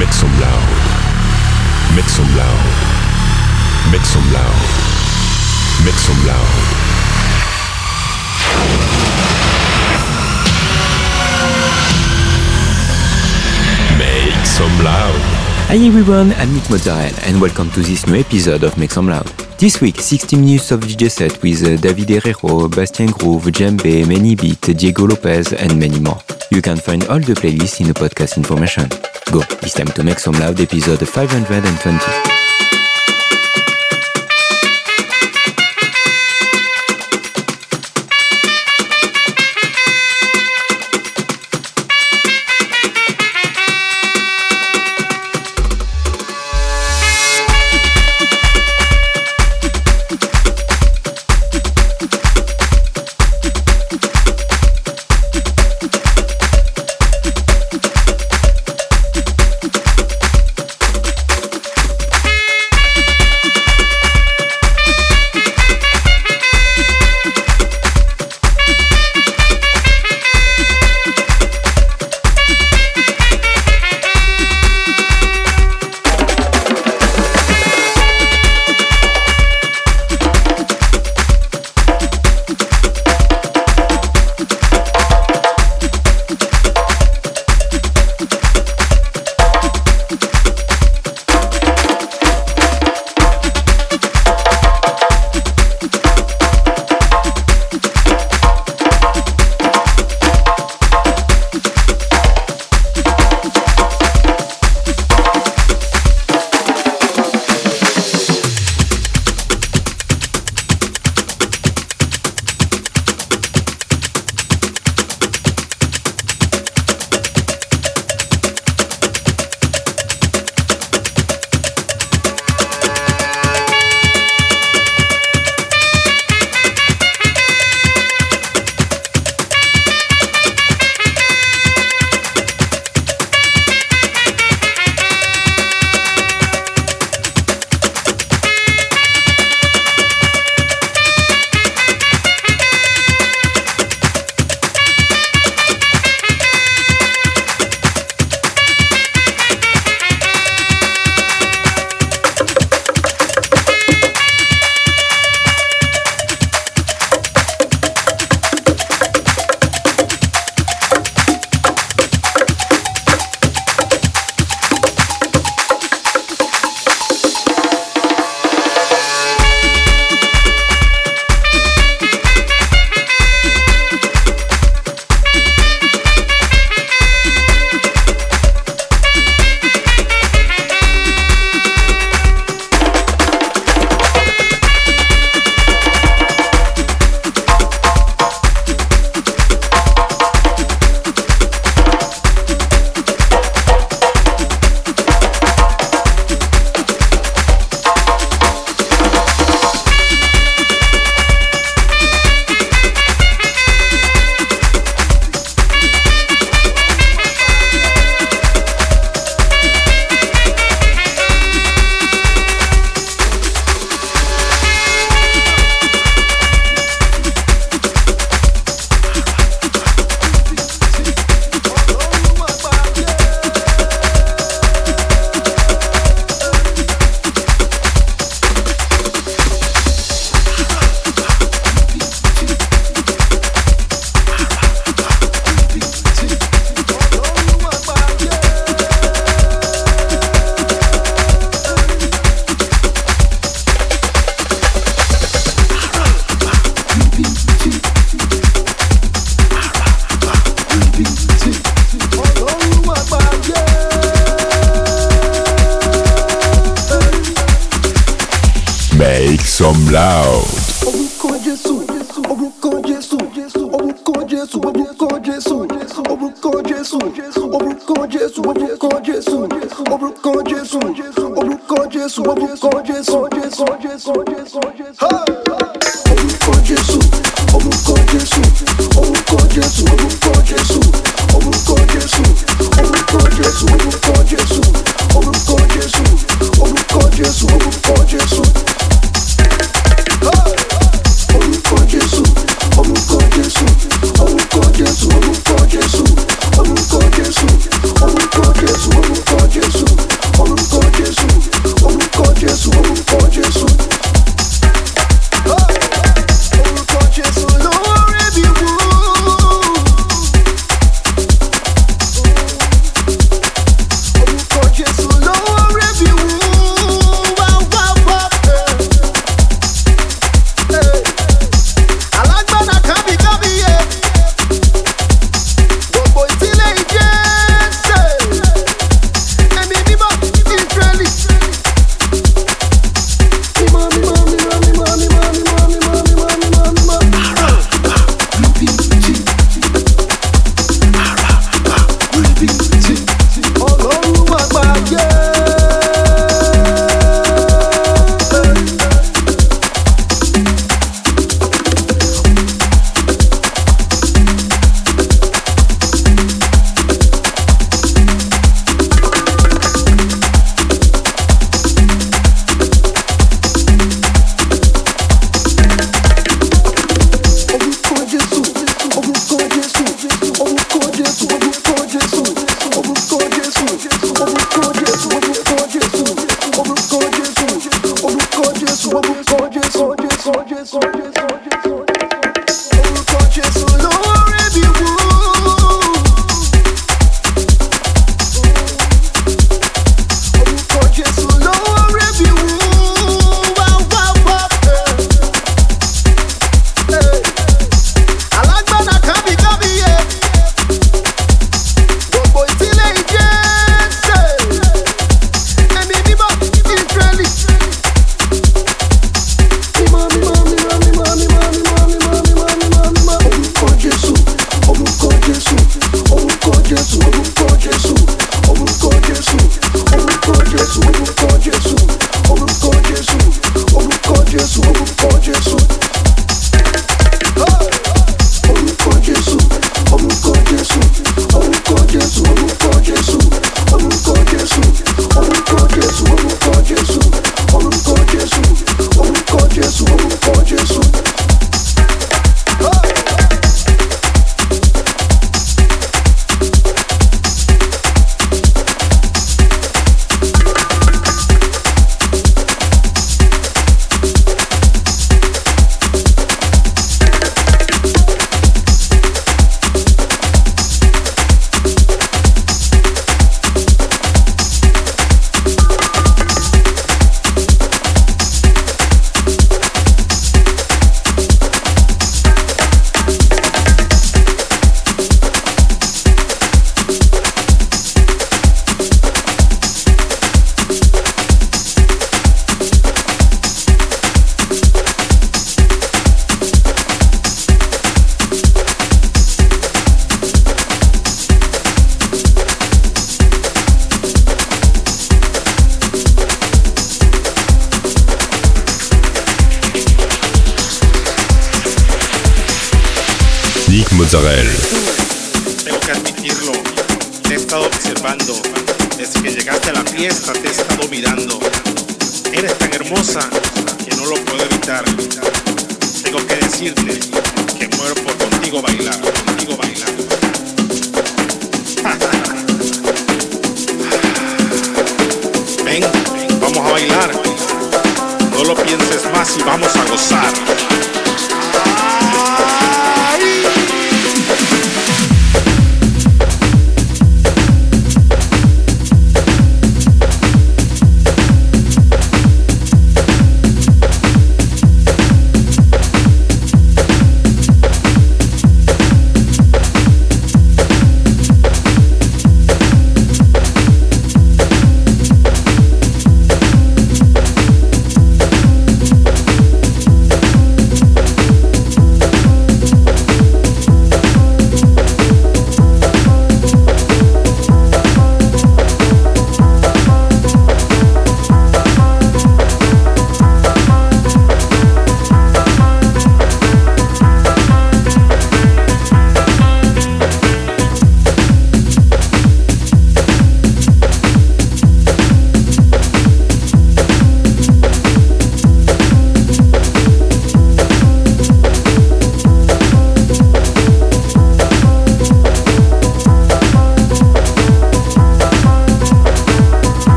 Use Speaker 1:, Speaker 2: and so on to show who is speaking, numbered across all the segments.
Speaker 1: Make some loud. Make some loud. Make some loud. Make some loud. Make some loud.
Speaker 2: Hi everyone, I'm Nick Mozzarella and welcome to this new episode of Make Some Loud. This week, 60 minutes of DJ set with uh, David Herrero, Bastien Groove, Djembe, Many Beat, Diego Lopez and many more. You can find all the playlists in the podcast information. Go, it's time to Make Some Loud episode 520.
Speaker 3: pienses más y vamos a gozar.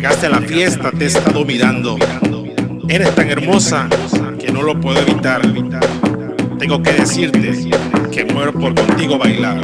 Speaker 3: Llegaste a la fiesta te he estado mirando. Eres tan hermosa que no lo puedo evitar. Tengo que decirte que muero por contigo bailar.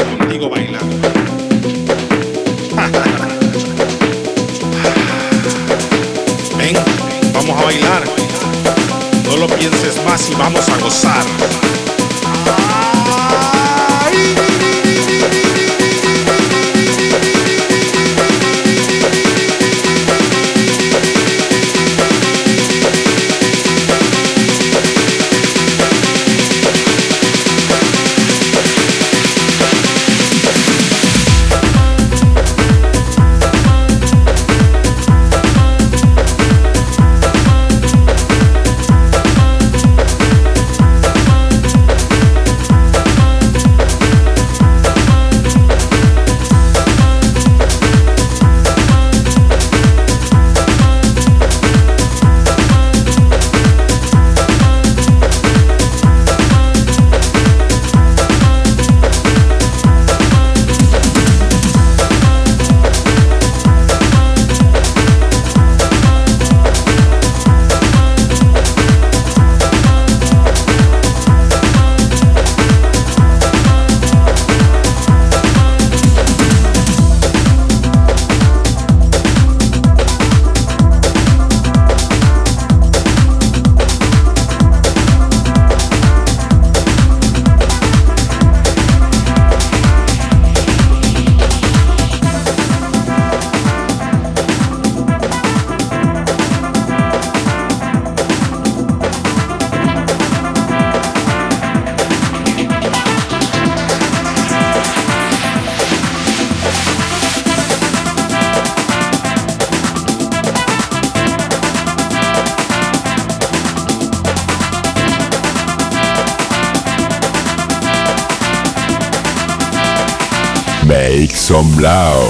Speaker 4: Some loud.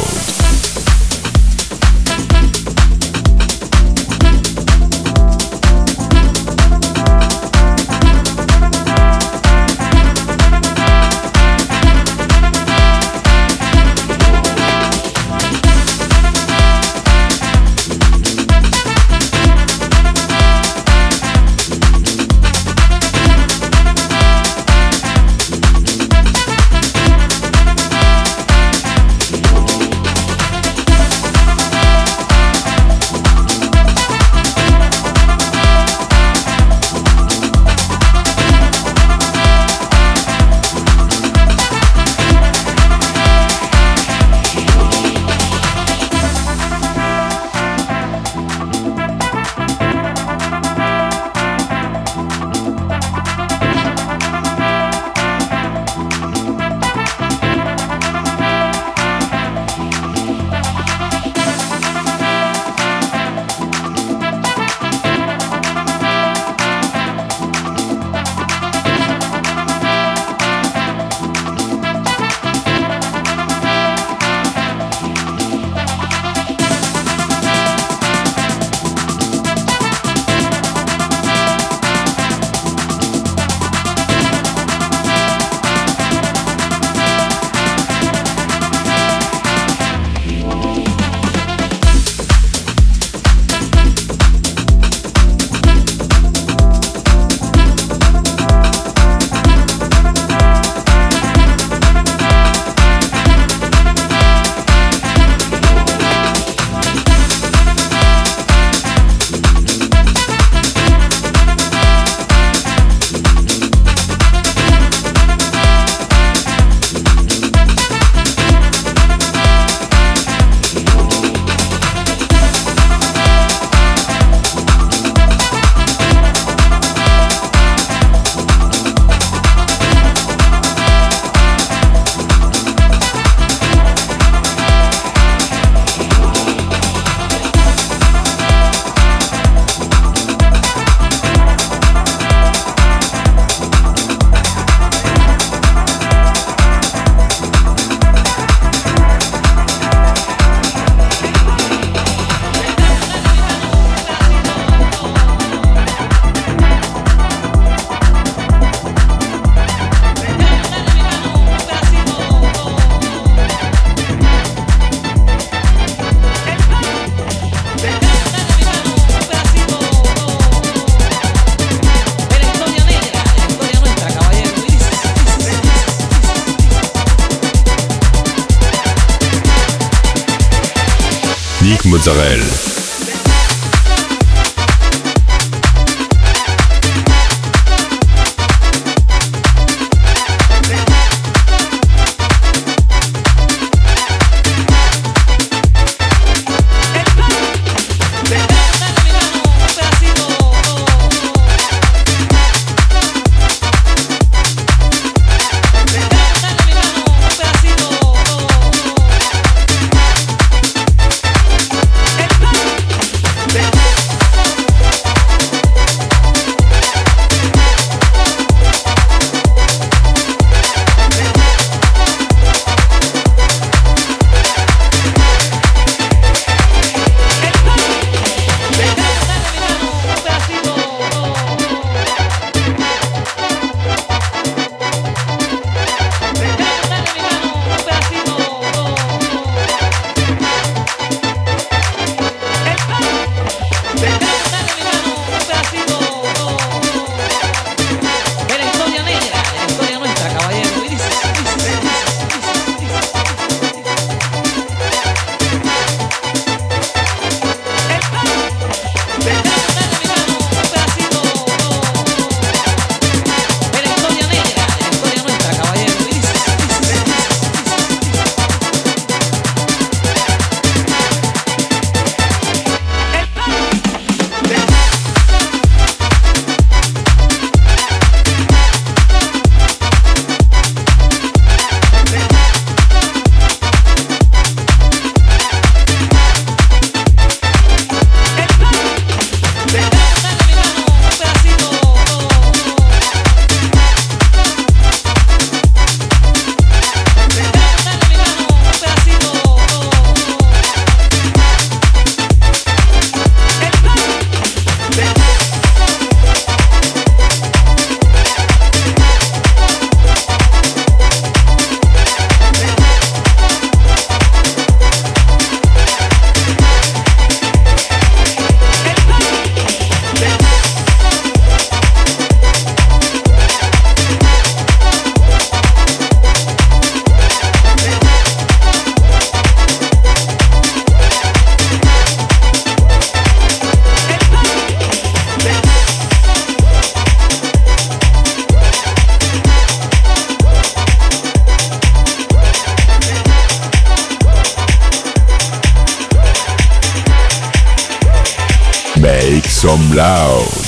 Speaker 1: loud.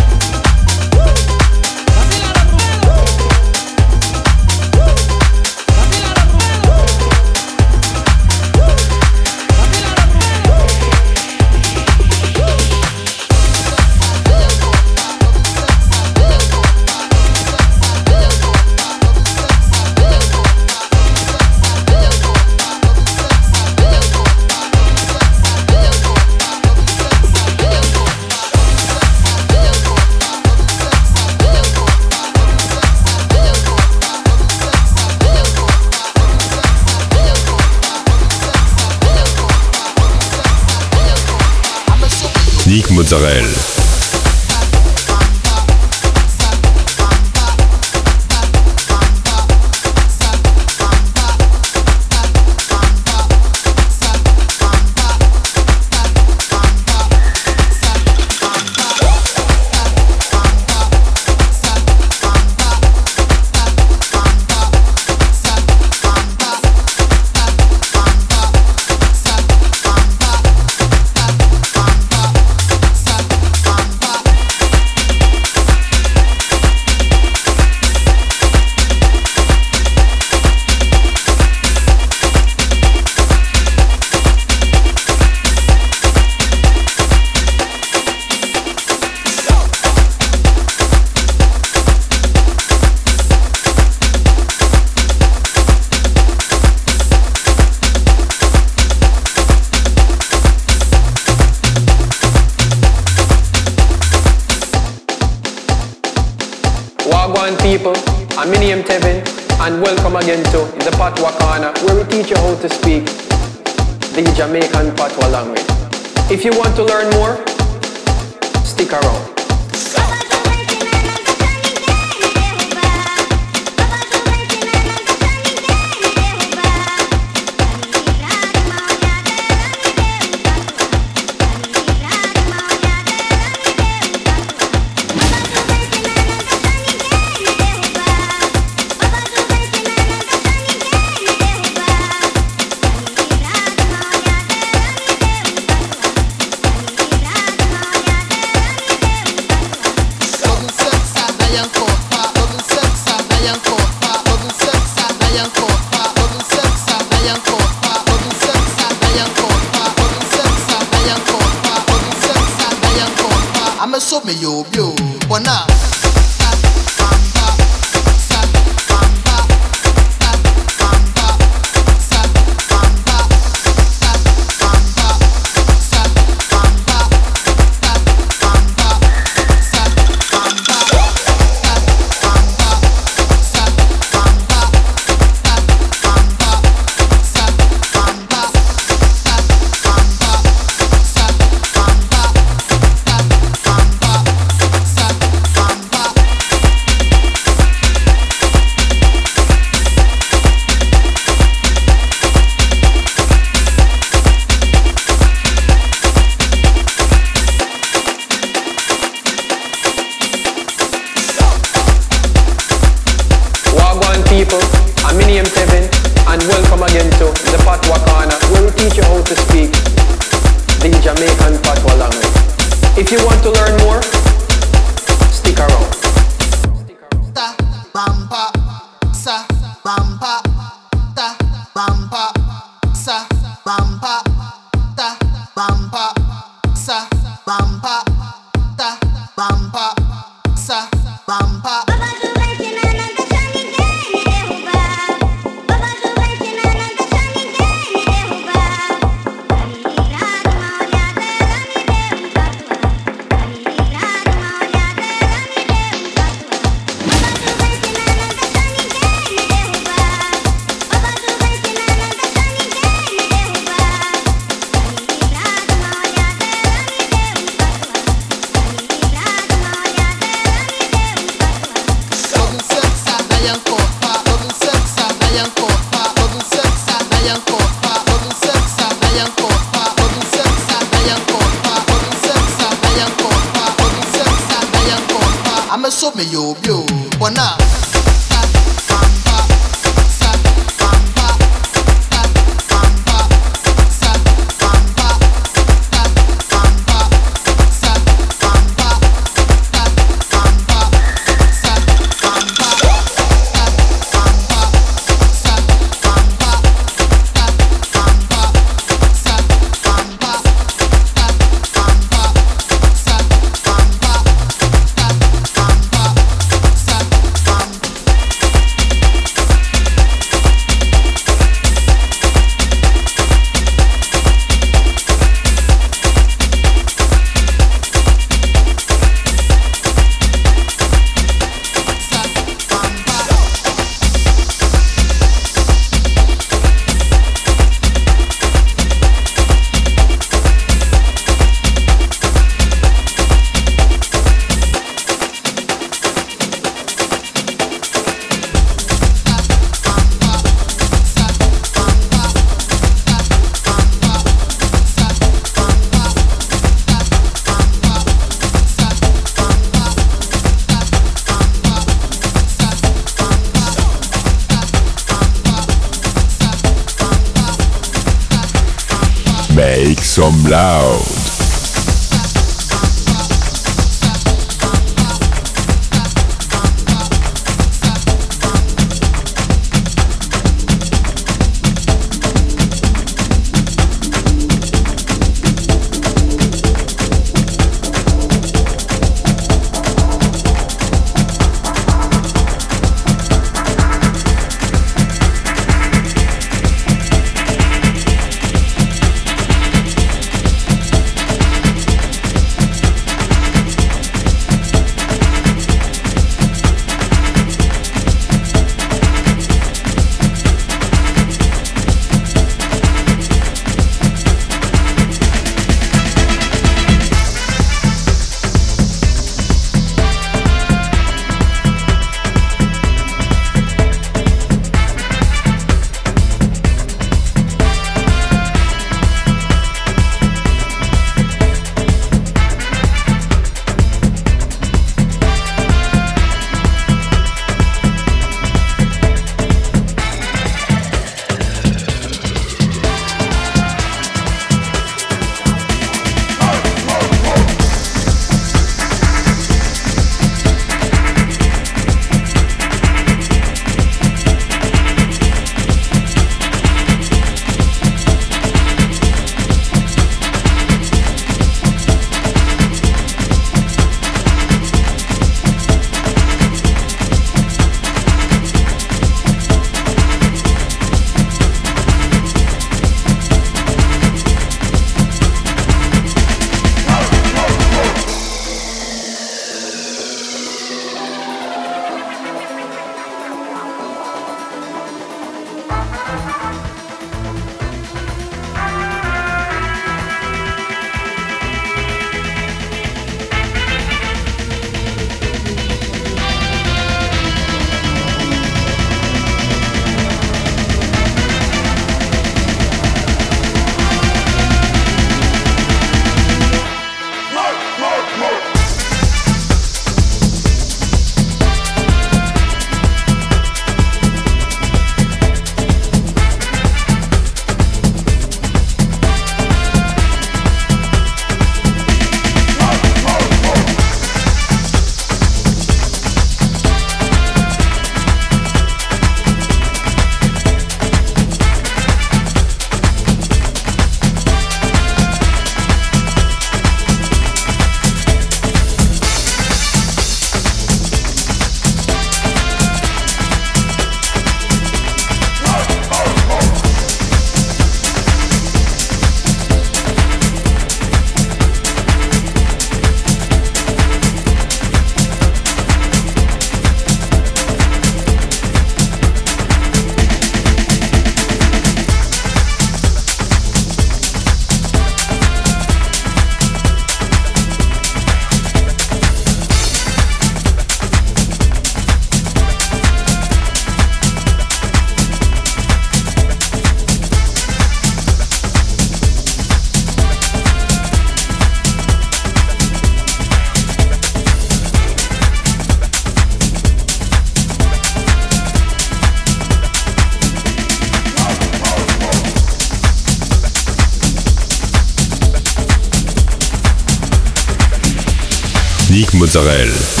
Speaker 1: Mozzarella.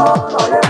Speaker 4: Oh,
Speaker 1: yeah.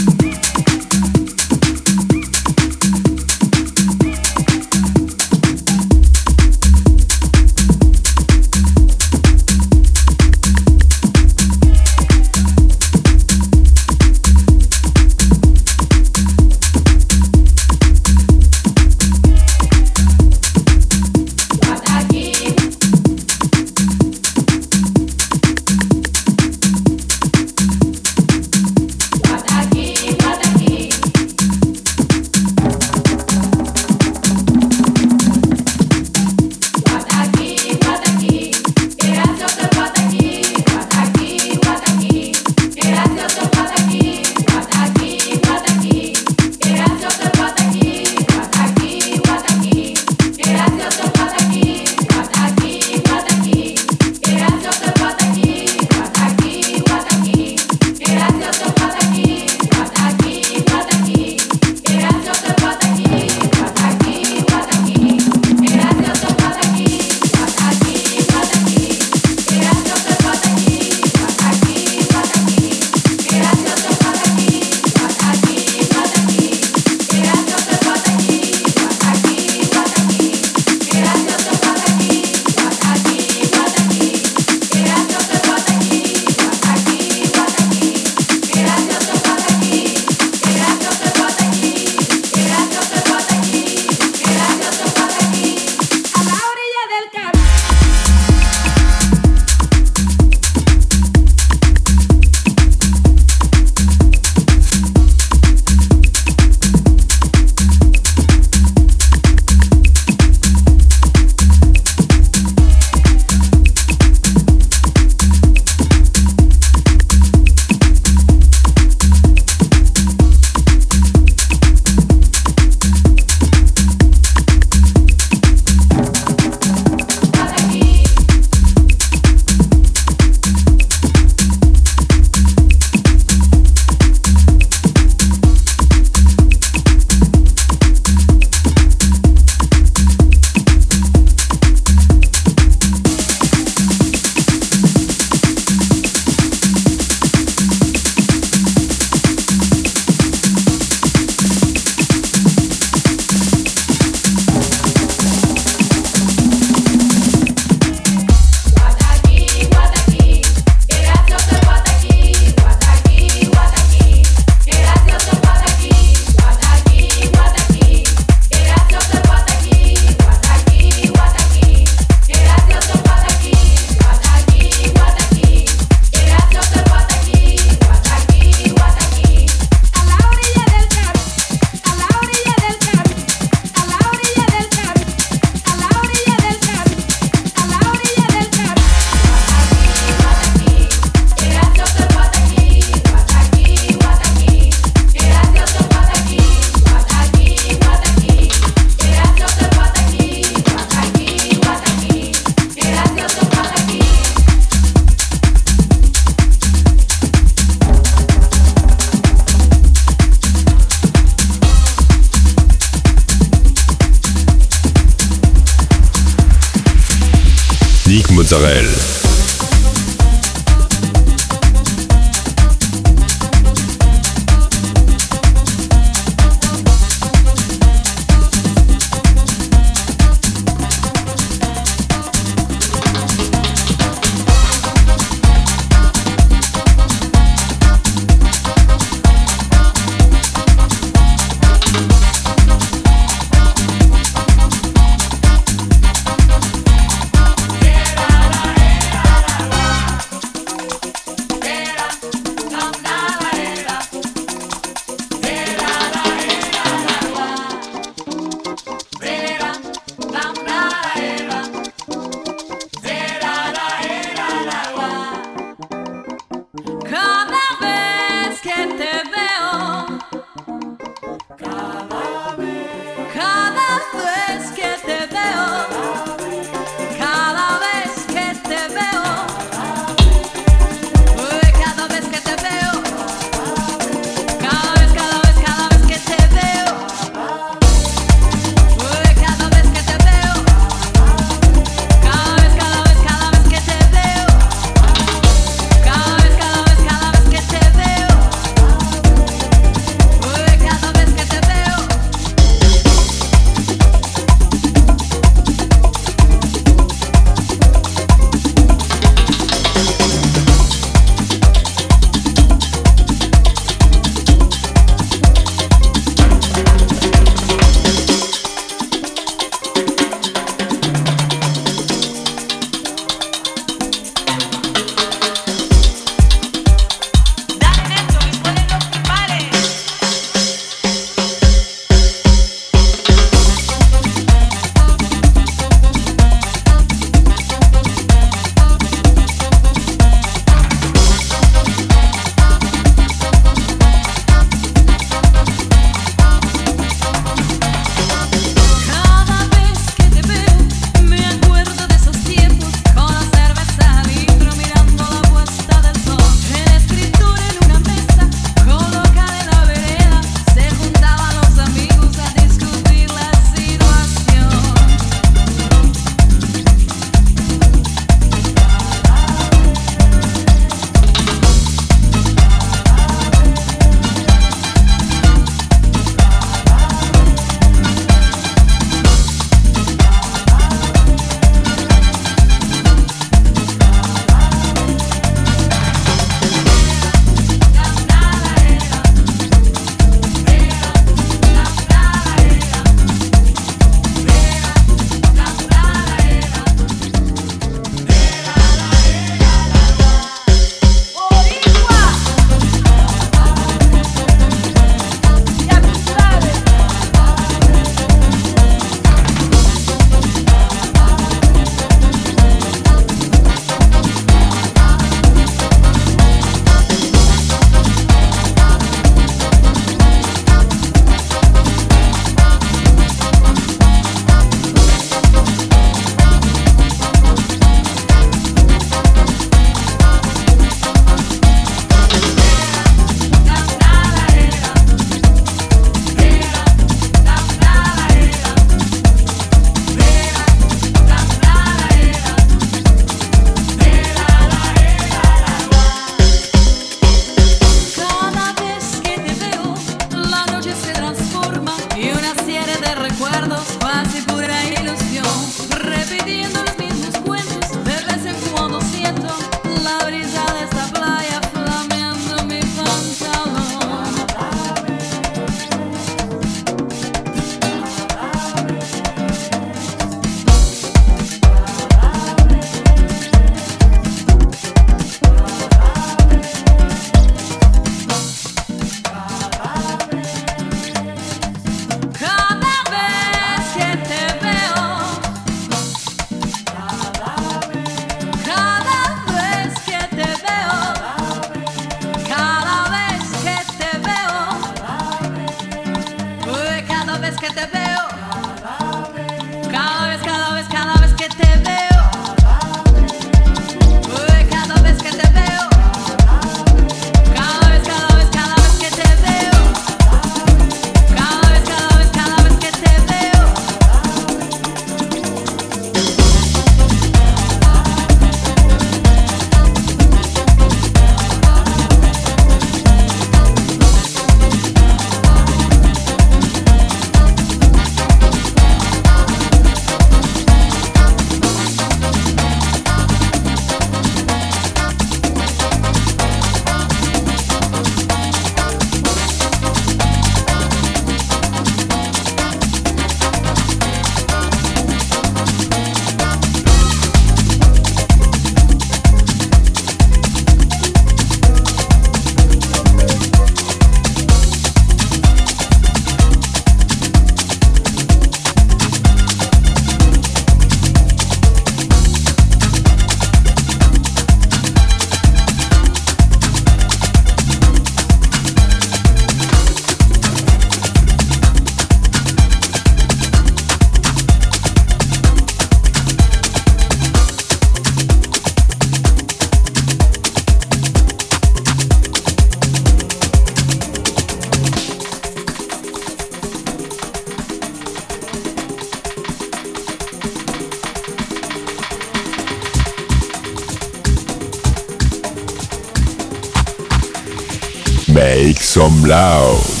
Speaker 4: Make some loud.